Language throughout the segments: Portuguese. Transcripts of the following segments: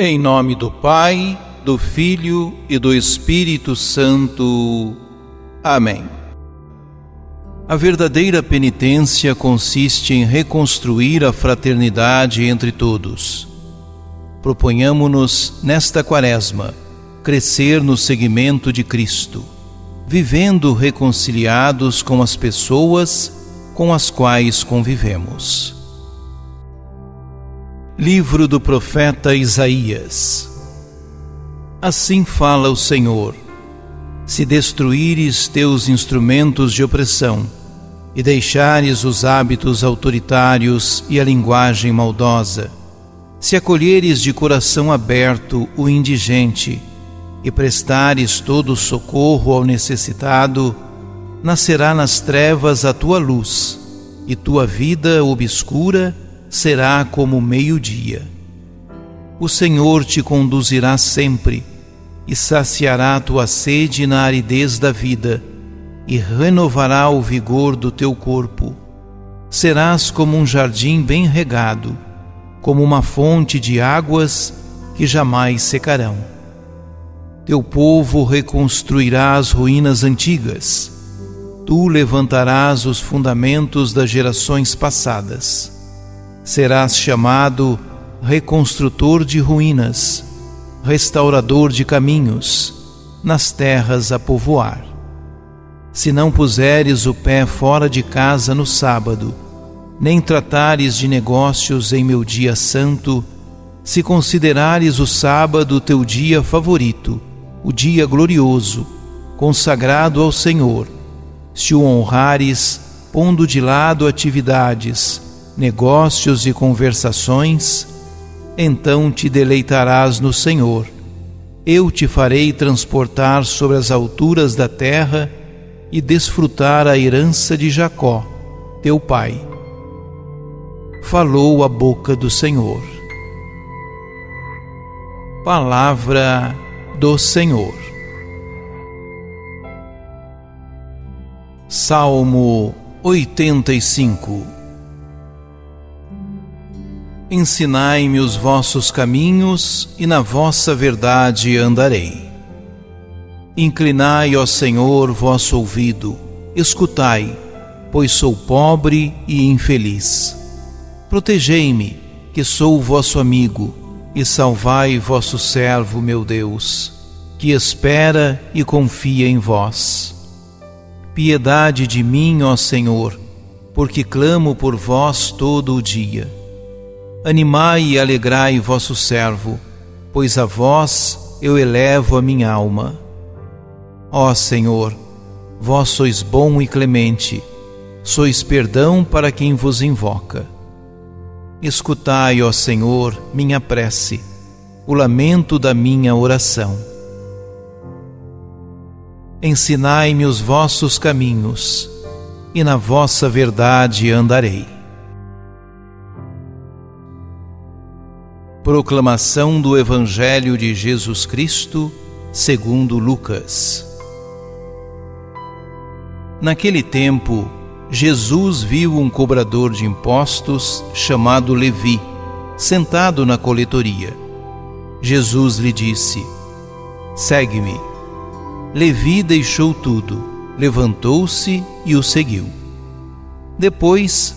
Em nome do Pai, do Filho e do Espírito Santo. Amém. A verdadeira penitência consiste em reconstruir a fraternidade entre todos. Proponhamo-nos, nesta Quaresma, crescer no seguimento de Cristo, vivendo reconciliados com as pessoas com as quais convivemos. Livro do profeta Isaías. Assim fala o Senhor: Se destruíres teus instrumentos de opressão, e deixares os hábitos autoritários e a linguagem maldosa, se acolheres de coração aberto o indigente e prestares todo o socorro ao necessitado, nascerá nas trevas a tua luz, e tua vida obscura será como meio-dia. O Senhor te conduzirá sempre e saciará tua sede na aridez da vida e renovará o vigor do teu corpo. Serás como um jardim bem regado, como uma fonte de águas que jamais secarão. Teu povo reconstruirá as ruínas antigas tu levantarás os fundamentos das gerações passadas. Serás chamado reconstrutor de ruínas, restaurador de caminhos, nas terras a povoar. Se não puseres o pé fora de casa no sábado, nem tratares de negócios em meu dia santo, se considerares o sábado teu dia favorito, o dia glorioso, consagrado ao Senhor, se o honrares, pondo de lado atividades, negócios e conversações, então te deleitarás no Senhor. Eu te farei transportar sobre as alturas da terra e desfrutar a herança de Jacó, teu pai. Falou a boca do Senhor. Palavra do Senhor. Salmo 85 Ensinai-me os vossos caminhos, e na vossa verdade andarei. Inclinai, ó Senhor, vosso ouvido, escutai, pois sou pobre e infeliz. Protegei-me, que sou vosso amigo, e salvai vosso servo, meu Deus, que espera e confia em vós piedade de mim, ó Senhor, porque clamo por vós todo o dia. Animai e alegrai vosso servo, pois a vós eu elevo a minha alma. Ó Senhor, vós sois bom e clemente, sois perdão para quem vos invoca. Escutai, ó Senhor, minha prece, o lamento da minha oração Ensinai-me os vossos caminhos, e na vossa verdade andarei. Proclamação do Evangelho de Jesus Cristo, segundo Lucas. Naquele tempo, Jesus viu um cobrador de impostos chamado Levi, sentado na coletoria. Jesus lhe disse: Segue-me. Levi deixou tudo, levantou-se e o seguiu. Depois,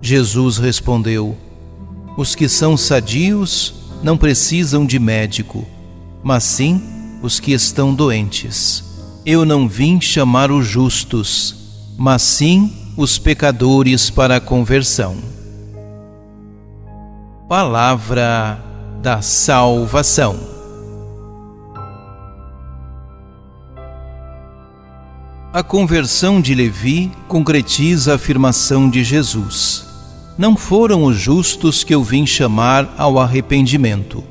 Jesus respondeu: Os que são sadios não precisam de médico, mas sim os que estão doentes. Eu não vim chamar os justos, mas sim os pecadores para a conversão. Palavra da salvação. A conversão de Levi concretiza a afirmação de Jesus: Não foram os justos que eu vim chamar ao arrependimento,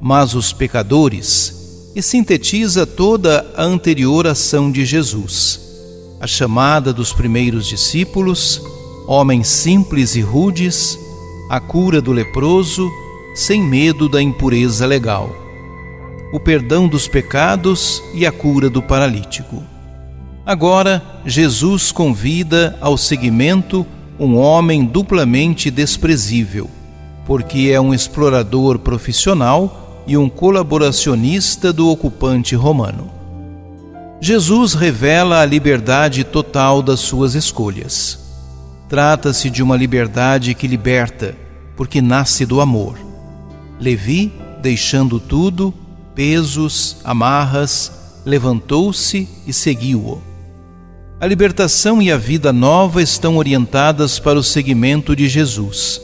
mas os pecadores, e sintetiza toda a anterior ação de Jesus. A chamada dos primeiros discípulos, homens simples e rudes, a cura do leproso, sem medo da impureza legal, o perdão dos pecados e a cura do paralítico. Agora, Jesus convida ao seguimento um homem duplamente desprezível, porque é um explorador profissional e um colaboracionista do ocupante romano. Jesus revela a liberdade total das suas escolhas. Trata-se de uma liberdade que liberta, porque nasce do amor. Levi, deixando tudo, pesos, amarras, levantou-se e seguiu-o. A libertação e a vida nova estão orientadas para o seguimento de Jesus,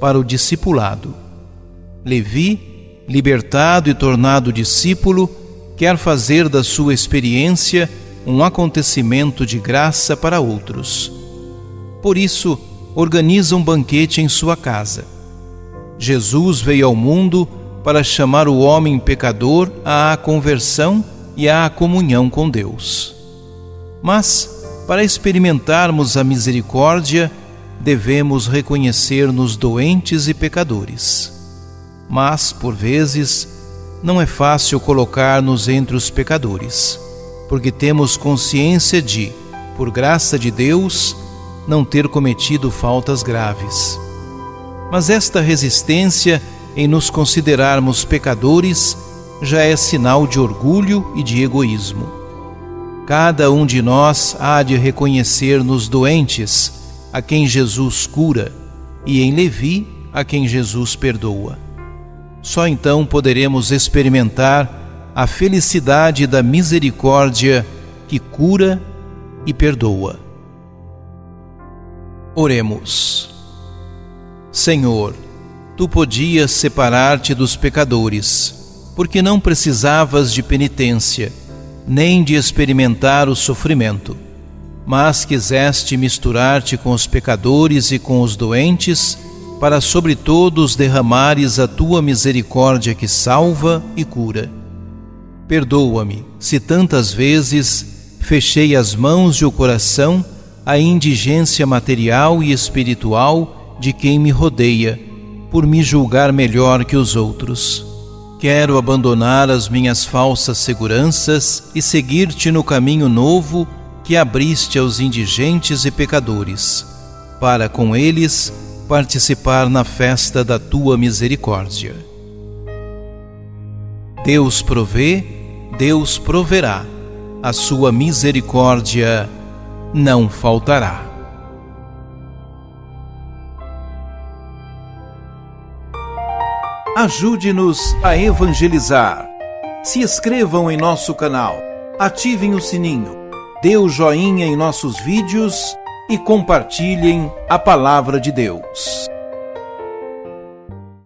para o discipulado. Levi, libertado e tornado discípulo, quer fazer da sua experiência um acontecimento de graça para outros. Por isso, organiza um banquete em sua casa. Jesus veio ao mundo para chamar o homem pecador à conversão e à comunhão com Deus. Mas, para experimentarmos a misericórdia, devemos reconhecer-nos doentes e pecadores. Mas, por vezes, não é fácil colocar-nos entre os pecadores, porque temos consciência de, por graça de Deus, não ter cometido faltas graves. Mas esta resistência em nos considerarmos pecadores já é sinal de orgulho e de egoísmo. Cada um de nós há de reconhecer-nos doentes, a quem Jesus cura, e em Levi, a quem Jesus perdoa. Só então poderemos experimentar a felicidade da misericórdia que cura e perdoa. Oremos. Senhor, tu podias separar-te dos pecadores, porque não precisavas de penitência nem de experimentar o sofrimento, mas quiseste misturar-te com os pecadores e com os doentes, para sobre todos derramares a tua misericórdia que salva e cura. Perdoa-me se tantas vezes fechei as mãos e o coração à indigência material e espiritual de quem me rodeia, por me julgar melhor que os outros. Quero abandonar as minhas falsas seguranças e seguir-te no caminho novo que abriste aos indigentes e pecadores, para com eles participar na festa da tua misericórdia. Deus provê, Deus proverá, a sua misericórdia não faltará. Ajude-nos a evangelizar. Se inscrevam em nosso canal, ativem o sininho, dê o joinha em nossos vídeos e compartilhem a palavra de Deus.